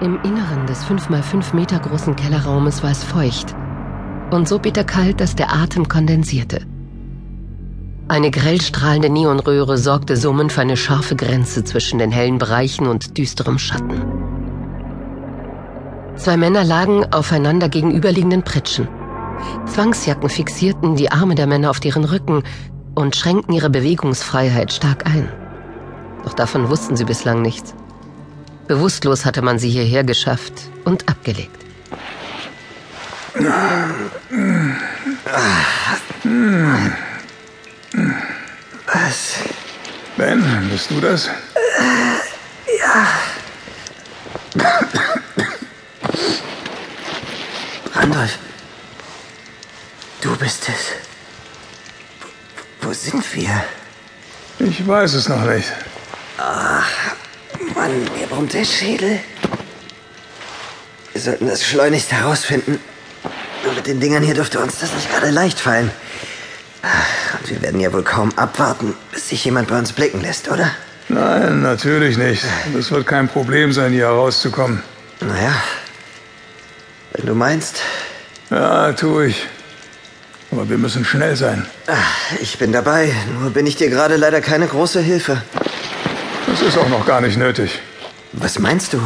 Im Inneren des 5 mal 5 Meter großen Kellerraumes war es feucht und so bitterkalt, dass der Atem kondensierte. Eine grell strahlende Neonröhre sorgte somit für eine scharfe Grenze zwischen den hellen Bereichen und düsterem Schatten. Zwei Männer lagen aufeinander gegenüberliegenden Pritschen. Zwangsjacken fixierten die Arme der Männer auf deren Rücken und schränkten ihre Bewegungsfreiheit stark ein. Doch davon wussten sie bislang nichts. Bewusstlos hatte man sie hierher geschafft und abgelegt. Was? Ben, bist du das? Ja. Randolph, du bist es. Wo, wo sind wir? Ich weiß es noch nicht. Ach, Mann, mir brummt der Schädel. Wir sollten das schleunigst herausfinden. Nur mit den Dingern hier dürfte uns das nicht gerade leicht fallen. Und wir werden ja wohl kaum abwarten, bis sich jemand bei uns blicken lässt, oder? Nein, natürlich nicht. Das wird kein Problem sein, hier herauszukommen. Naja, wenn du meinst. Ja, tu ich. Aber wir müssen schnell sein. Ich bin dabei, nur bin ich dir gerade leider keine große Hilfe. Das ist auch noch gar nicht nötig. Was meinst du?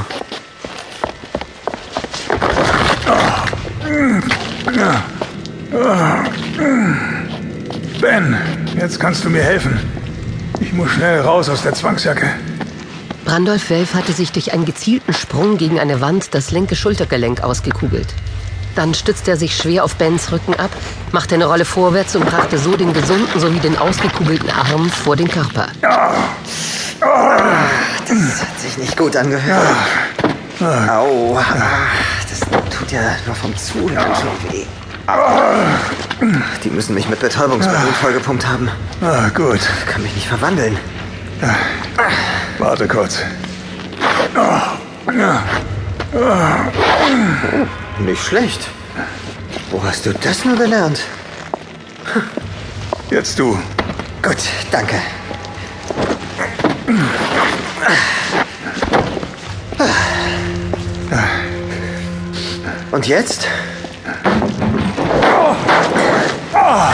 Ben, jetzt kannst du mir helfen. Ich muss schnell raus aus der Zwangsjacke. Brandolf Welf hatte sich durch einen gezielten Sprung gegen eine Wand das linke Schultergelenk ausgekugelt. Dann stützte er sich schwer auf Bens Rücken ab, machte eine Rolle vorwärts und brachte so den gesunden sowie den ausgekugelten Arm vor den Körper. Das hat sich nicht gut angehört. Au. Das tut ja nur vom Zuhören schon weh. Die müssen mich mit Betäubungsmitteln vollgepumpt haben. Ah, gut. Ich kann mich nicht verwandeln. Warte kurz. Nicht schlecht. Wo hast du das nur gelernt? Jetzt du. Gut, danke. Und jetzt? Ah,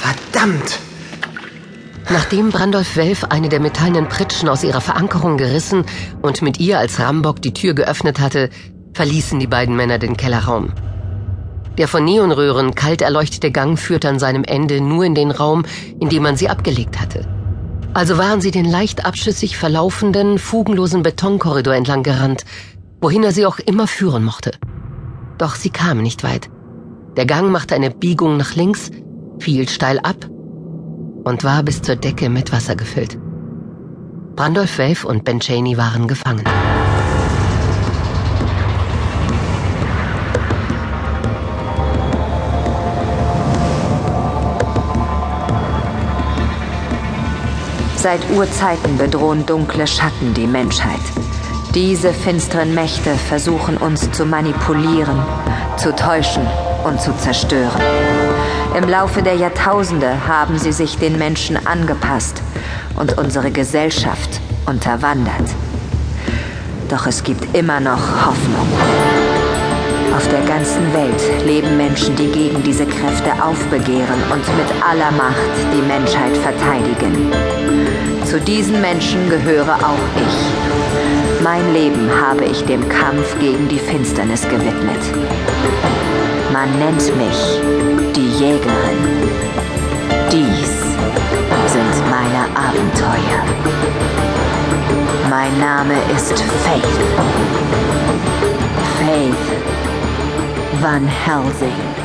Verdammt! Nachdem Brandolf Welf eine der metallenen Pritschen aus ihrer Verankerung gerissen und mit ihr als Rambock die Tür geöffnet hatte, verließen die beiden Männer den Kellerraum. Der von Neonröhren kalt erleuchtete Gang führte an seinem Ende nur in den Raum, in dem man sie abgelegt hatte. Also waren sie den leicht abschüssig verlaufenden, fugenlosen Betonkorridor entlang gerannt, wohin er sie auch immer führen mochte. Doch sie kamen nicht weit. Der Gang machte eine Biegung nach links, fiel steil ab und war bis zur Decke mit Wasser gefüllt. Brandolf Wave und Ben Cheney waren gefangen. Seit Urzeiten bedrohen dunkle Schatten die Menschheit. Diese finsteren Mächte versuchen uns zu manipulieren, zu täuschen und zu zerstören. Im Laufe der Jahrtausende haben sie sich den Menschen angepasst und unsere Gesellschaft unterwandert. Doch es gibt immer noch Hoffnung. Auf der ganzen Welt leben Menschen, die gegen diese Kräfte aufbegehren und mit aller Macht die Menschheit verteidigen. Zu diesen Menschen gehöre auch ich. Mein Leben habe ich dem Kampf gegen die Finsternis gewidmet. Man nennt mich die Jägerin. Dies sind meine Abenteuer. Mein Name ist Faith. Faith Van Helsing.